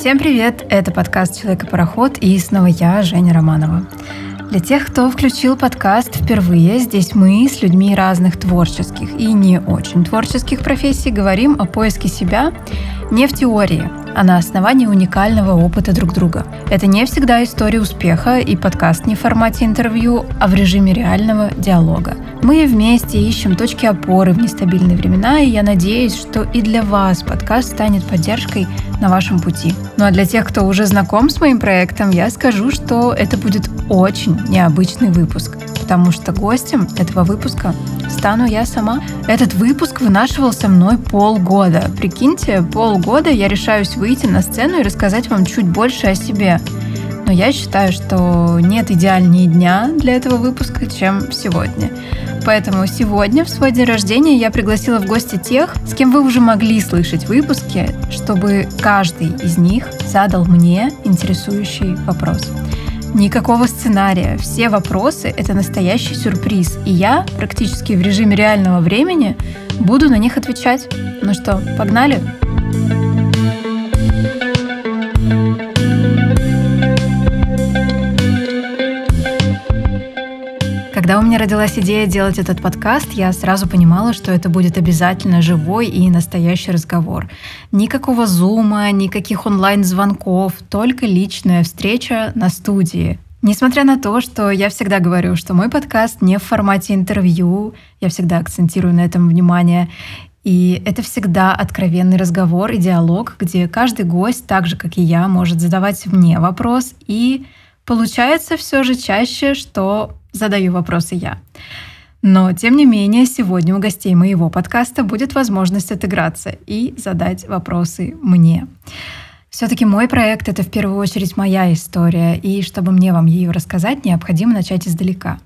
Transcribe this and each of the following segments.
Всем привет! Это подкаст «Человек-пароход» и снова я, Женя Романова. Для тех, кто включил подкаст впервые, здесь мы с людьми разных творческих и не очень творческих профессий говорим о поиске себя не в теории, а на основании уникального опыта друг друга. Это не всегда история успеха и подкаст не в формате интервью, а в режиме реального диалога. Мы вместе ищем точки опоры в нестабильные времена, и я надеюсь, что и для вас подкаст станет поддержкой на вашем пути. Ну а для тех, кто уже знаком с моим проектом, я скажу, что это будет очень необычный выпуск, потому что гостем этого выпуска стану я сама. Этот выпуск вынашивался мной полгода. Прикиньте, полгода я решаюсь выйти на сцену и рассказать вам чуть больше о себе. Но я считаю, что нет идеальнее дня для этого выпуска, чем сегодня. Поэтому сегодня, в свой день рождения, я пригласила в гости тех, с кем вы уже могли слышать выпуски, чтобы каждый из них задал мне интересующий вопрос. Никакого сценария. Все вопросы — это настоящий сюрприз. И я практически в режиме реального времени буду на них отвечать. Ну что, погнали? Когда у меня родилась идея делать этот подкаст, я сразу понимала, что это будет обязательно живой и настоящий разговор. Никакого зума, никаких онлайн-звонков, только личная встреча на студии. Несмотря на то, что я всегда говорю, что мой подкаст не в формате интервью, я всегда акцентирую на этом внимание, и это всегда откровенный разговор и диалог, где каждый гость, так же как и я, может задавать мне вопрос. И получается все же чаще, что задаю вопросы я. Но, тем не менее, сегодня у гостей моего подкаста будет возможность отыграться и задать вопросы мне. Все-таки мой проект — это в первую очередь моя история, и чтобы мне вам ее рассказать, необходимо начать издалека.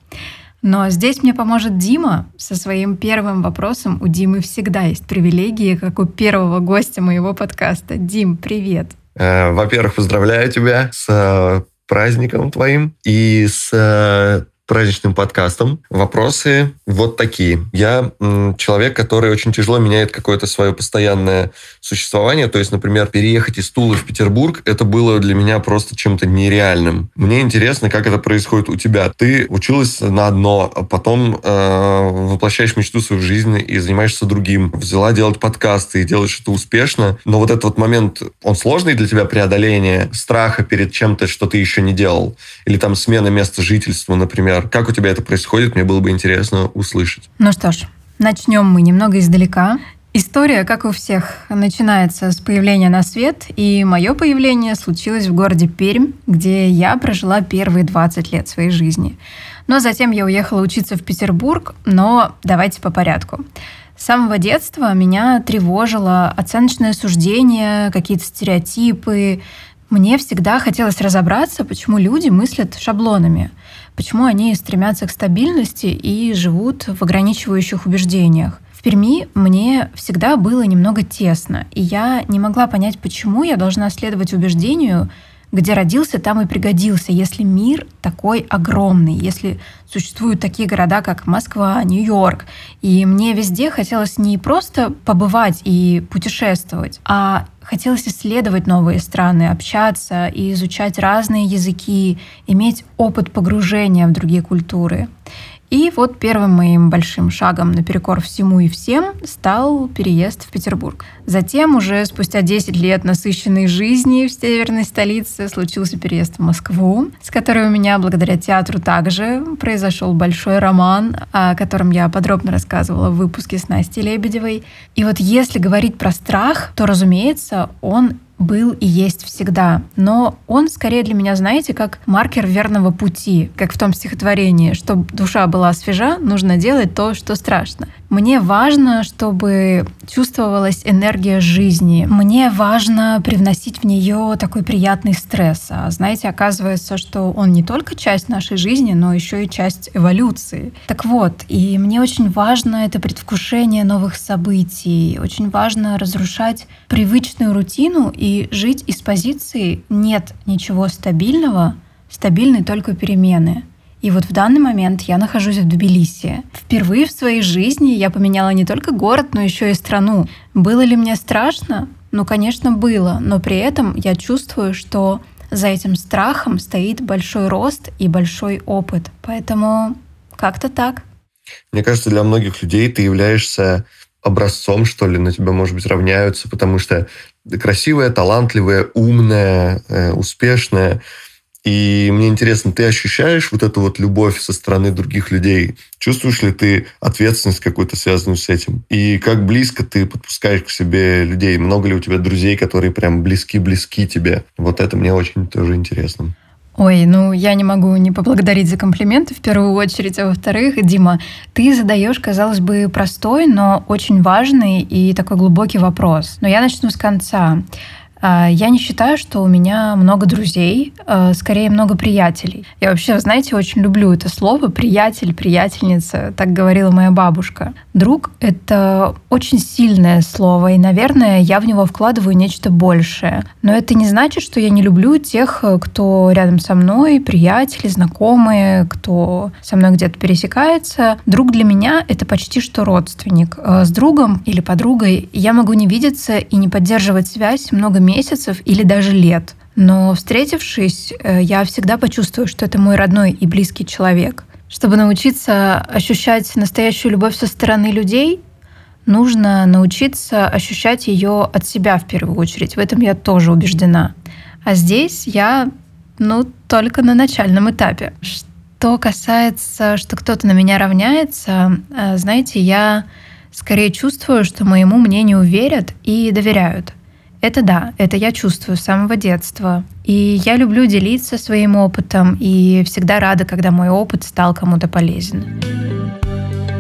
Но здесь мне поможет Дима со своим первым вопросом. У Димы всегда есть привилегии, как у первого гостя моего подкаста. Дим, привет! Э, во-первых, поздравляю тебя с э, праздником твоим и с э, праздничным подкастом. Вопросы вот такие. Я человек, который очень тяжело меняет какое-то свое постоянное существование. То есть, например, переехать из Тулы в Петербург, это было для меня просто чем-то нереальным. Мне интересно, как это происходит у тебя. Ты училась на одно, а потом э, воплощаешь мечту свою в жизнь и занимаешься другим. Взяла делать подкасты и делаешь это успешно. Но вот этот вот момент, он сложный для тебя преодоление страха перед чем-то, что ты еще не делал? Или там смена места жительства, например, например. Как у тебя это происходит, мне было бы интересно услышать. Ну что ж, начнем мы немного издалека. История, как у всех, начинается с появления на свет, и мое появление случилось в городе Пермь, где я прожила первые 20 лет своей жизни. Но затем я уехала учиться в Петербург, но давайте по порядку. С самого детства меня тревожило оценочное суждение, какие-то стереотипы. Мне всегда хотелось разобраться, почему люди мыслят шаблонами – почему они стремятся к стабильности и живут в ограничивающих убеждениях. В Перми мне всегда было немного тесно, и я не могла понять, почему я должна следовать убеждению, где родился, там и пригодился, если мир такой огромный, если существуют такие города, как Москва, Нью-Йорк. И мне везде хотелось не просто побывать и путешествовать, а хотелось исследовать новые страны, общаться и изучать разные языки, иметь опыт погружения в другие культуры. И вот первым моим большим шагом наперекор всему и всем стал переезд в Петербург. Затем, уже спустя 10 лет насыщенной жизни в северной столице, случился переезд в Москву, с которой у меня, благодаря театру, также произошел большой роман, о котором я подробно рассказывала в выпуске с Настей Лебедевой. И вот если говорить про страх, то, разумеется, он был и есть всегда. Но он скорее для меня, знаете, как маркер верного пути, как в том стихотворении, чтобы душа была свежа, нужно делать то, что страшно. Мне важно, чтобы чувствовалась энергия жизни. Мне важно привносить в нее такой приятный стресс. А знаете, оказывается, что он не только часть нашей жизни, но еще и часть эволюции. Так вот, и мне очень важно это предвкушение новых событий. Очень важно разрушать привычную рутину и жить из позиции «нет ничего стабильного», стабильны только перемены. И вот в данный момент я нахожусь в Тбилиси. Впервые в своей жизни я поменяла не только город, но еще и страну. Было ли мне страшно? Ну, конечно, было, но при этом я чувствую, что за этим страхом стоит большой рост и большой опыт. Поэтому как-то так. Мне кажется, для многих людей ты являешься образцом, что ли, на тебя, может быть, равняются, потому что красивая, талантливая, умная, э, успешная. И мне интересно, ты ощущаешь вот эту вот любовь со стороны других людей? Чувствуешь ли ты ответственность какую-то, связанную с этим? И как близко ты подпускаешь к себе людей? Много ли у тебя друзей, которые прям близки-близки тебе? Вот это мне очень тоже интересно. Ой, ну я не могу не поблагодарить за комплименты в первую очередь, а во-вторых, Дима, ты задаешь, казалось бы, простой, но очень важный и такой глубокий вопрос. Но я начну с конца. А, я не считаю, что у меня много друзей, а, скорее много приятелей. Я вообще, знаете, очень люблю это слово «приятель», «приятельница», так говорила моя бабушка. Друг — это очень сильное слово, и, наверное, я в него вкладываю нечто большее. Но это не значит, что я не люблю тех, кто рядом со мной, приятели, знакомые, кто со мной где-то пересекается. Друг для меня — это почти что родственник. А, с другом или подругой я могу не видеться и не поддерживать связь много месяцев, месяцев или даже лет. Но встретившись, э, я всегда почувствую, что это мой родной и близкий человек. Чтобы научиться ощущать настоящую любовь со стороны людей, нужно научиться ощущать ее от себя в первую очередь. В этом я тоже убеждена. А здесь я, ну, только на начальном этапе. Что касается, что кто-то на меня равняется, э, знаете, я скорее чувствую, что моему мнению верят и доверяют. Это да, это я чувствую с самого детства. И я люблю делиться своим опытом и всегда рада, когда мой опыт стал кому-то полезен.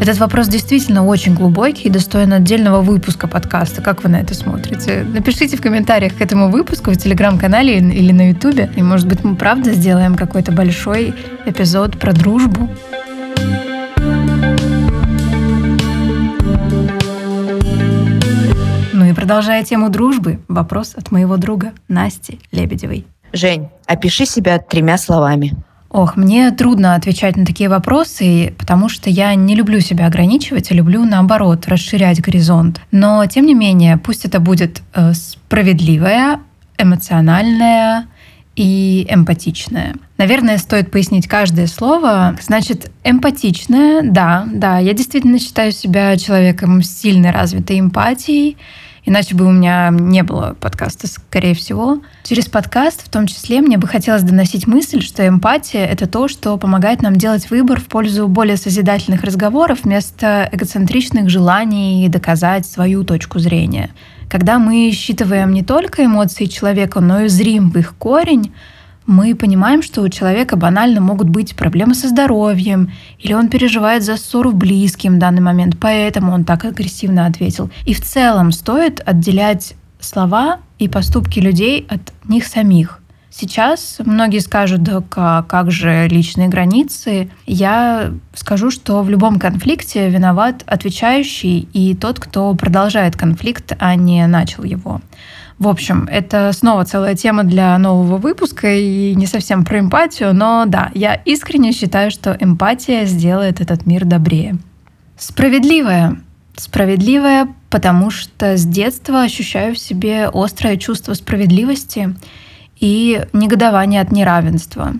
Этот вопрос действительно очень глубокий и достоин отдельного выпуска подкаста. Как вы на это смотрите? Напишите в комментариях к этому выпуску в телеграм-канале или на ютубе. И, может быть, мы правда сделаем какой-то большой эпизод про дружбу. Продолжая тему дружбы, вопрос от моего друга Насти Лебедевой. Жень, опиши себя тремя словами. Ох, мне трудно отвечать на такие вопросы, потому что я не люблю себя ограничивать, а люблю, наоборот, расширять горизонт. Но, тем не менее, пусть это будет э, справедливая, эмоциональная и эмпатичная. Наверное, стоит пояснить каждое слово. Значит, эмпатичная, да, да, я действительно считаю себя человеком с сильной развитой эмпатией, Иначе бы у меня не было подкаста, скорее всего. Через подкаст, в том числе, мне бы хотелось доносить мысль, что эмпатия — это то, что помогает нам делать выбор в пользу более созидательных разговоров вместо эгоцентричных желаний доказать свою точку зрения. Когда мы считываем не только эмоции человека, но и зрим в их корень, мы понимаем, что у человека банально могут быть проблемы со здоровьем, или он переживает за ссору близким в данный момент, поэтому он так агрессивно ответил. И в целом стоит отделять слова и поступки людей от них самих. Сейчас многие скажут, да как же личные границы. Я скажу, что в любом конфликте виноват отвечающий и тот, кто продолжает конфликт, а не начал его. В общем, это снова целая тема для нового выпуска и не совсем про эмпатию, но да, я искренне считаю, что эмпатия сделает этот мир добрее. Справедливая. Справедливая, потому что с детства ощущаю в себе острое чувство справедливости и негодование от неравенства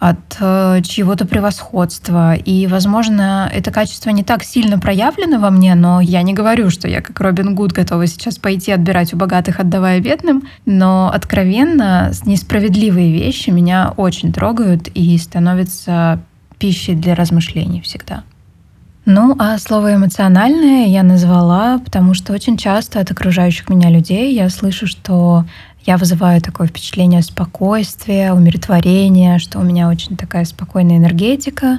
от э, чьего-то превосходства. И, возможно, это качество не так сильно проявлено во мне, но я не говорю, что я как Робин Гуд готова сейчас пойти отбирать у богатых, отдавая бедным. Но откровенно несправедливые вещи меня очень трогают и становятся пищей для размышлений всегда. Ну, а слово эмоциональное я назвала, потому что очень часто от окружающих меня людей я слышу, что я вызываю такое впечатление спокойствия, умиротворения, что у меня очень такая спокойная энергетика.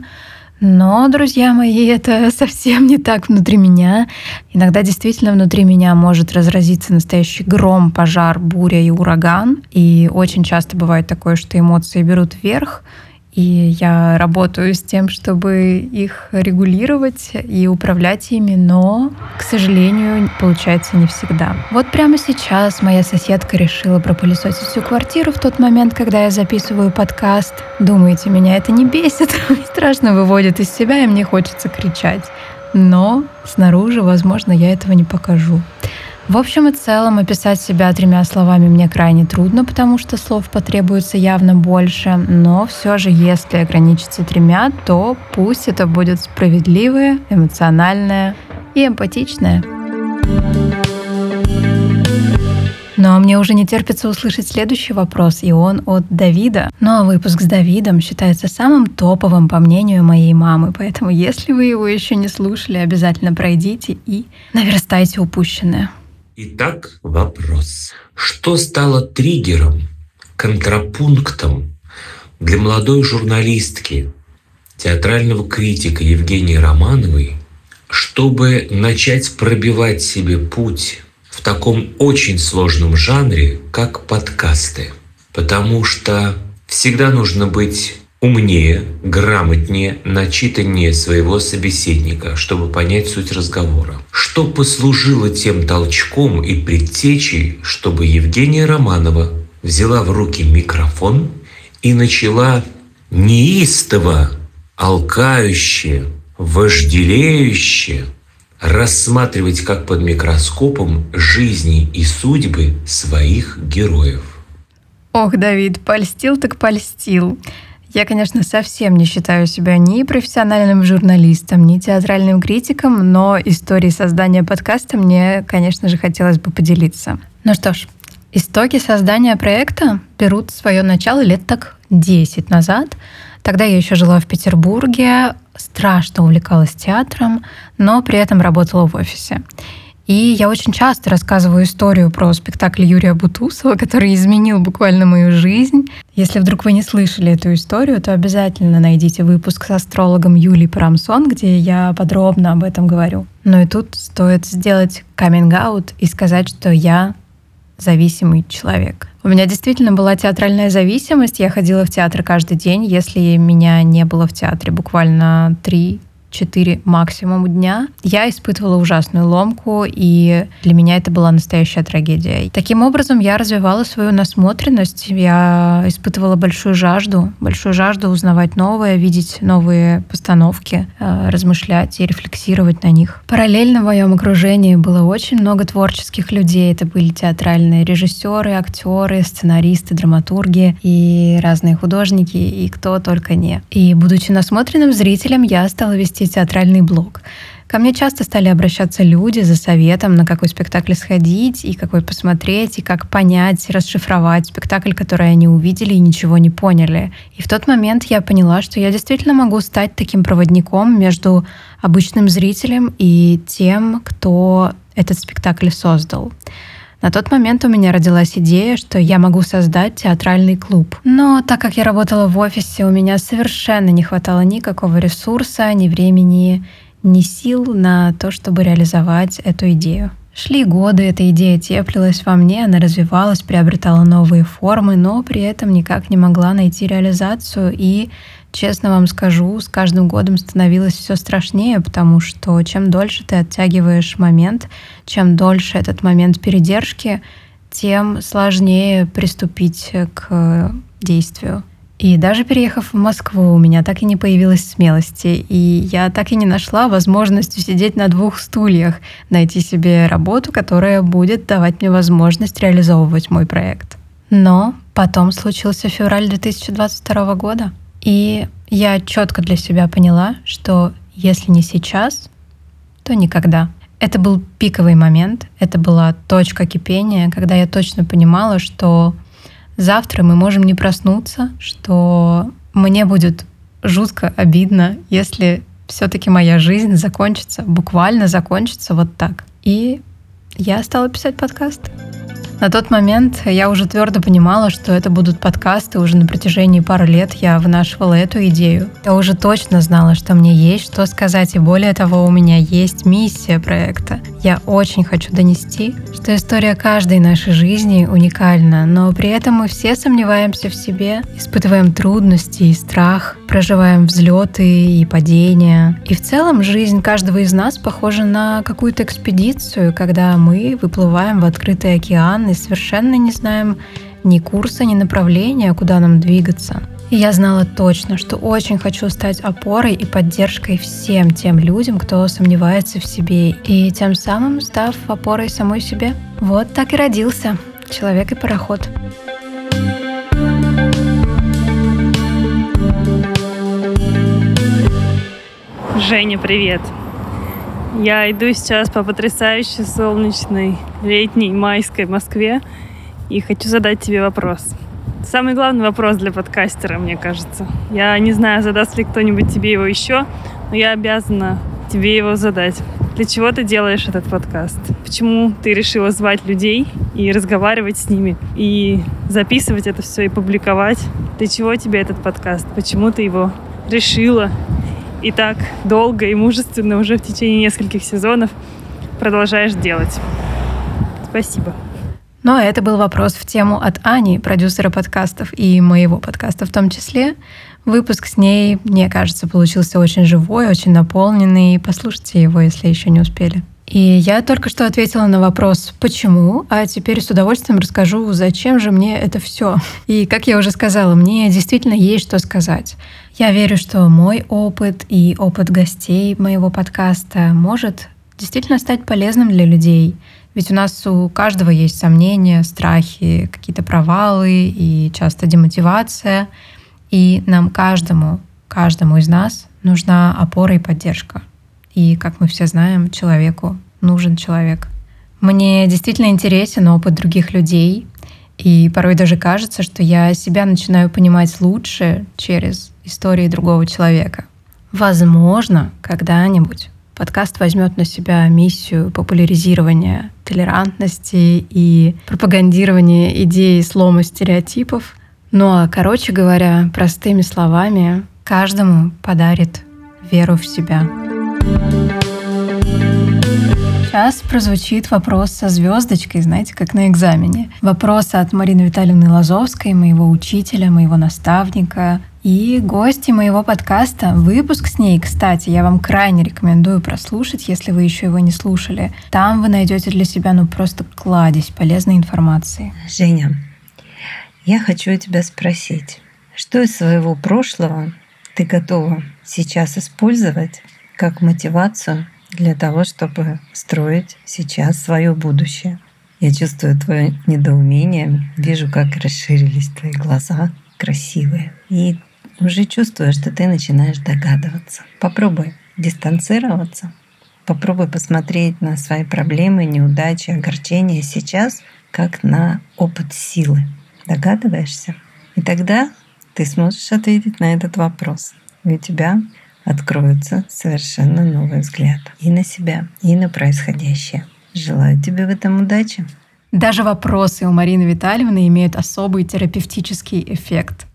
Но, друзья мои, это совсем не так внутри меня. Иногда действительно внутри меня может разразиться настоящий гром, пожар, буря и ураган. И очень часто бывает такое, что эмоции берут вверх, и я работаю с тем, чтобы их регулировать и управлять ими, но, к сожалению, получается не всегда. Вот прямо сейчас моя соседка решила пропылесосить всю квартиру в тот момент, когда я записываю подкаст. Думаете, меня это не бесит? Страшно выводит из себя, и мне хочется кричать. Но снаружи, возможно, я этого не покажу. В общем и целом описать себя тремя словами мне крайне трудно, потому что слов потребуется явно больше, но все же, если ограничиться тремя, то пусть это будет справедливое, эмоциональное и эмпатичное. Но мне уже не терпится услышать следующий вопрос, и он от Давида. Ну а выпуск с Давидом считается самым топовым по мнению моей мамы, поэтому если вы его еще не слушали, обязательно пройдите и наверстайте упущенное. Итак, вопрос. Что стало триггером, контрапунктом для молодой журналистки, театрального критика Евгении Романовой, чтобы начать пробивать себе путь в таком очень сложном жанре, как подкасты? Потому что всегда нужно быть умнее, грамотнее, начитаннее своего собеседника, чтобы понять суть разговора. Что послужило тем толчком и предтечей, чтобы Евгения Романова взяла в руки микрофон и начала неистово, алкающе, вожделеюще рассматривать как под микроскопом жизни и судьбы своих героев. Ох, Давид, польстил так польстил. Я, конечно, совсем не считаю себя ни профессиональным журналистом, ни театральным критиком, но историей создания подкаста мне, конечно же, хотелось бы поделиться. Ну что ж, истоки создания проекта берут свое начало лет так 10 назад. Тогда я еще жила в Петербурге, страшно увлекалась театром, но при этом работала в офисе. И я очень часто рассказываю историю про спектакль Юрия Бутусова, который изменил буквально мою жизнь. Если вдруг вы не слышали эту историю, то обязательно найдите выпуск с астрологом Юлией Парамсон, где я подробно об этом говорю. Но и тут стоит сделать каминг-аут и сказать, что я зависимый человек. У меня действительно была театральная зависимость. Я ходила в театр каждый день. Если меня не было в театре буквально три 4 максимум дня, я испытывала ужасную ломку, и для меня это была настоящая трагедия. Таким образом, я развивала свою насмотренность, я испытывала большую жажду, большую жажду узнавать новое, видеть новые постановки, э, размышлять и рефлексировать на них. Параллельно в моем окружении было очень много творческих людей. Это были театральные режиссеры, актеры, сценаристы, драматурги и разные художники, и кто только не. И будучи насмотренным зрителем, я стала вести вести театральный блог. Ко мне часто стали обращаться люди за советом, на какой спектакль сходить, и какой посмотреть, и как понять, расшифровать спектакль, который они увидели и ничего не поняли. И в тот момент я поняла, что я действительно могу стать таким проводником между обычным зрителем и тем, кто этот спектакль создал. На тот момент у меня родилась идея, что я могу создать театральный клуб. Но так как я работала в офисе, у меня совершенно не хватало никакого ресурса, ни времени, ни сил на то, чтобы реализовать эту идею. Шли годы, эта идея теплилась во мне, она развивалась, приобретала новые формы, но при этом никак не могла найти реализацию и честно вам скажу, с каждым годом становилось все страшнее, потому что чем дольше ты оттягиваешь момент, чем дольше этот момент передержки, тем сложнее приступить к действию. И даже переехав в Москву, у меня так и не появилась смелости, и я так и не нашла возможности сидеть на двух стульях, найти себе работу, которая будет давать мне возможность реализовывать мой проект. Но потом случился февраль 2022 года, и я четко для себя поняла, что если не сейчас, то никогда. Это был пиковый момент, это была точка кипения, когда я точно понимала, что завтра мы можем не проснуться, что мне будет жутко обидно, если все-таки моя жизнь закончится, буквально закончится вот так. И я стала писать подкаст. На тот момент я уже твердо понимала, что это будут подкасты. Уже на протяжении пары лет я вынашивала эту идею. Я уже точно знала, что мне есть что сказать, и более того, у меня есть миссия проекта. Я очень хочу донести, что история каждой нашей жизни уникальна, но при этом мы все сомневаемся в себе, испытываем трудности и страх, проживаем взлеты и падения. И в целом жизнь каждого из нас похожа на какую-то экспедицию, когда мы выплываем в открытый океан и совершенно не знаем ни курса, ни направления, куда нам двигаться. И я знала точно, что очень хочу стать опорой и поддержкой всем тем людям, кто сомневается в себе, и тем самым став опорой самой себе. Вот так и родился «Человек и пароход». Женя, привет! Я иду сейчас по потрясающей солнечной летней майской Москве и хочу задать тебе вопрос. Самый главный вопрос для подкастера, мне кажется. Я не знаю, задаст ли кто-нибудь тебе его еще, но я обязана тебе его задать. Для чего ты делаешь этот подкаст? Почему ты решила звать людей и разговаривать с ними, и записывать это все и публиковать? Для чего тебе этот подкаст? Почему ты его решила и так долго и мужественно уже в течение нескольких сезонов продолжаешь делать? Спасибо. Но это был вопрос в тему от Ани, продюсера подкастов и моего подкаста в том числе. Выпуск с ней, мне кажется, получился очень живой, очень наполненный. Послушайте его, если еще не успели. И я только что ответила на вопрос «почему?», а теперь с удовольствием расскажу, зачем же мне это все. И, как я уже сказала, мне действительно есть что сказать. Я верю, что мой опыт и опыт гостей моего подкаста может действительно стать полезным для людей — ведь у нас у каждого есть сомнения, страхи, какие-то провалы и часто демотивация. И нам каждому, каждому из нас нужна опора и поддержка. И, как мы все знаем, человеку нужен человек. Мне действительно интересен опыт других людей, и порой даже кажется, что я себя начинаю понимать лучше через истории другого человека. Возможно, когда-нибудь подкаст возьмет на себя миссию популяризирования толерантности и пропагандирования идеи слома стереотипов. Ну а, короче говоря, простыми словами, каждому подарит веру в себя. Сейчас прозвучит вопрос со звездочкой, знаете, как на экзамене. Вопрос от Марины Витальевны Лазовской, моего учителя, моего наставника, и гости моего подкаста. Выпуск с ней, кстати, я вам крайне рекомендую прослушать, если вы еще его не слушали. Там вы найдете для себя ну просто кладезь полезной информации. Женя, я хочу тебя спросить, что из своего прошлого ты готова сейчас использовать как мотивацию для того, чтобы строить сейчас свое будущее? Я чувствую твое недоумение, вижу, как расширились твои глаза, красивые. И уже чувствую, что ты начинаешь догадываться. Попробуй дистанцироваться, попробуй посмотреть на свои проблемы, неудачи, огорчения сейчас как на опыт силы. Догадываешься? И тогда ты сможешь ответить на этот вопрос. И у тебя откроется совершенно новый взгляд и на себя, и на происходящее. Желаю тебе в этом удачи. Даже вопросы у Марины Витальевны имеют особый терапевтический эффект.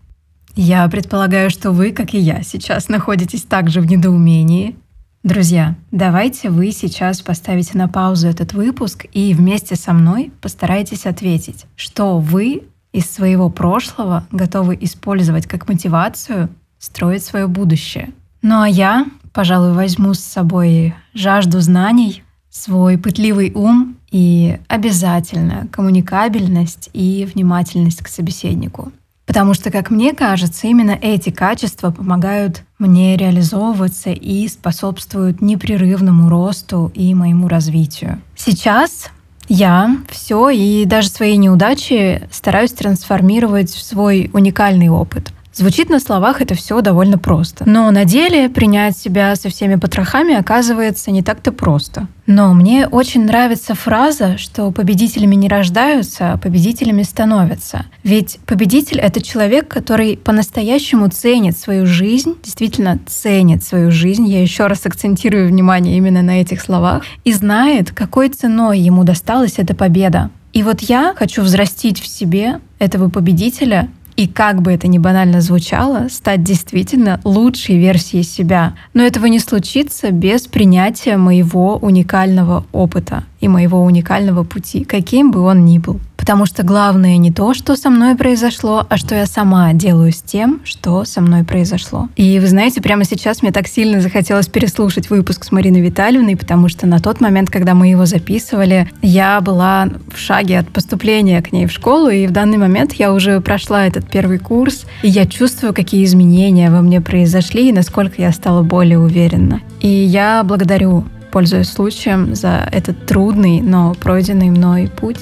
Я предполагаю, что вы, как и я, сейчас находитесь также в недоумении. Друзья, давайте вы сейчас поставите на паузу этот выпуск и вместе со мной постарайтесь ответить, что вы из своего прошлого готовы использовать как мотивацию строить свое будущее. Ну а я, пожалуй, возьму с собой жажду знаний, свой пытливый ум и обязательно коммуникабельность и внимательность к собеседнику. Потому что, как мне кажется, именно эти качества помогают мне реализовываться и способствуют непрерывному росту и моему развитию. Сейчас я все и даже свои неудачи стараюсь трансформировать в свой уникальный опыт. Звучит на словах это все довольно просто. Но на деле принять себя со всеми потрохами оказывается не так-то просто. Но мне очень нравится фраза, что победителями не рождаются, а победителями становятся. Ведь победитель — это человек, который по-настоящему ценит свою жизнь, действительно ценит свою жизнь. Я еще раз акцентирую внимание именно на этих словах. И знает, какой ценой ему досталась эта победа. И вот я хочу взрастить в себе этого победителя и как бы это ни банально звучало, стать действительно лучшей версией себя. Но этого не случится без принятия моего уникального опыта и моего уникального пути, каким бы он ни был. Потому что главное не то, что со мной произошло, а что я сама делаю с тем, что со мной произошло. И вы знаете, прямо сейчас мне так сильно захотелось переслушать выпуск с Мариной Витальевной, потому что на тот момент, когда мы его записывали, я была в шаге от поступления к ней в школу, и в данный момент я уже прошла этот первый курс, и я чувствую, какие изменения во мне произошли, и насколько я стала более уверенна. И я благодарю пользуясь случаем, за этот трудный, но пройденный мной путь.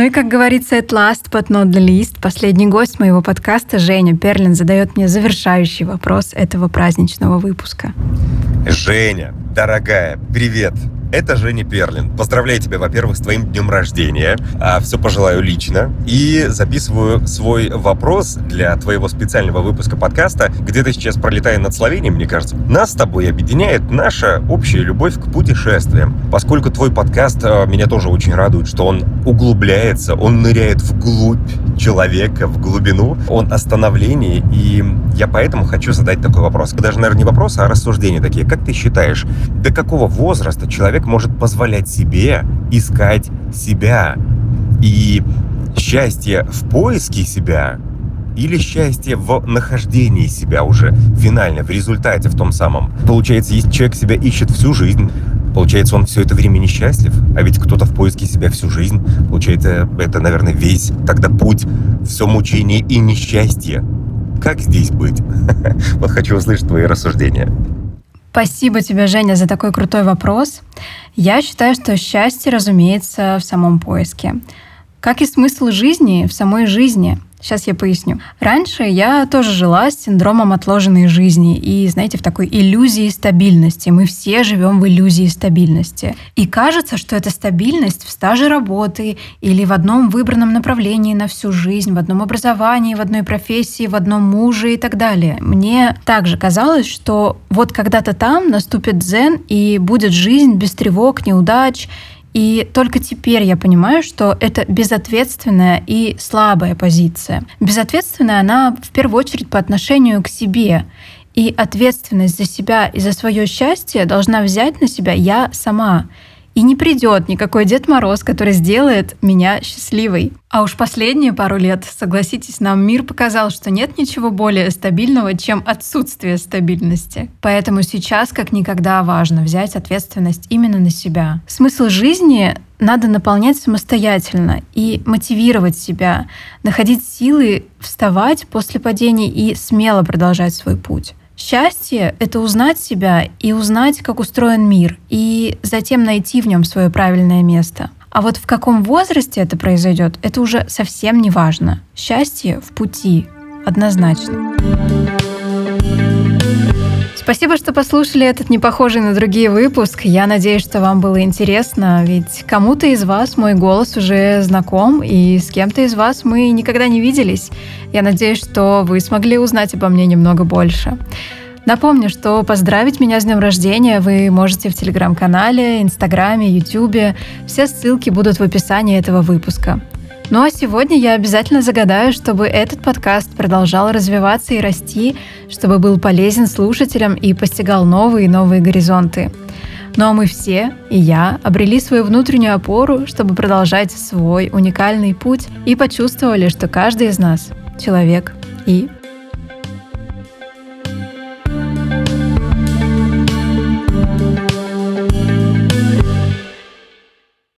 Ну и, как говорится, at last but not the least, последний гость моего подкаста, Женя Перлин, задает мне завершающий вопрос этого праздничного выпуска. Женя, дорогая, привет! Это Женя Перлин. Поздравляю тебя, во-первых, с твоим днем рождения. А, все пожелаю лично. И записываю свой вопрос для твоего специального выпуска подкаста. Где-то сейчас пролетая над Словенией, мне кажется. Нас с тобой объединяет наша общая любовь к путешествиям. Поскольку твой подкаст а, меня тоже очень радует, что он углубляется, он ныряет вглубь человека, в глубину, он о становлении. И я поэтому хочу задать такой вопрос. Даже, наверное, не вопрос, а рассуждения такие. Как ты считаешь, до какого возраста человек может позволять себе искать себя. И счастье в поиске себя или счастье в нахождении себя уже финально, в результате, в том самом. Получается, если человек себя ищет всю жизнь, получается, он все это время несчастлив, а ведь кто-то в поиске себя всю жизнь, получается, это, наверное, весь тогда путь, все мучение и несчастье. Как здесь быть? Вот хочу услышать твои рассуждения. Спасибо тебе, Женя, за такой крутой вопрос. Я считаю, что счастье, разумеется, в самом поиске. Как и смысл жизни в самой жизни – Сейчас я поясню. Раньше я тоже жила с синдромом отложенной жизни и, знаете, в такой иллюзии стабильности. Мы все живем в иллюзии стабильности. И кажется, что эта стабильность в стаже работы или в одном выбранном направлении на всю жизнь, в одном образовании, в одной профессии, в одном муже и так далее. Мне также казалось, что вот когда-то там наступит дзен и будет жизнь без тревог, неудач и только теперь я понимаю, что это безответственная и слабая позиция. Безответственная она в первую очередь по отношению к себе. И ответственность за себя и за свое счастье должна взять на себя я сама. И не придет никакой Дед Мороз, который сделает меня счастливой. А уж последние пару лет, согласитесь, нам мир показал, что нет ничего более стабильного, чем отсутствие стабильности. Поэтому сейчас как никогда важно взять ответственность именно на себя. Смысл жизни надо наполнять самостоятельно и мотивировать себя, находить силы вставать после падений и смело продолжать свой путь. Счастье — это узнать себя и узнать, как устроен мир, и затем найти в нем свое правильное место. А вот в каком возрасте это произойдет, это уже совсем не важно. Счастье в пути, однозначно. Спасибо, что послушали этот не похожий на другие выпуск. Я надеюсь, что вам было интересно, ведь кому-то из вас мой голос уже знаком, и с кем-то из вас мы никогда не виделись. Я надеюсь, что вы смогли узнать обо мне немного больше. Напомню, что поздравить меня с днем рождения вы можете в телеграм-канале, инстаграме, ютубе. Все ссылки будут в описании этого выпуска. Ну а сегодня я обязательно загадаю, чтобы этот подкаст продолжал развиваться и расти, чтобы был полезен слушателям и постигал новые и новые горизонты. Ну а мы все, и я, обрели свою внутреннюю опору, чтобы продолжать свой уникальный путь и почувствовали, что каждый из нас — человек и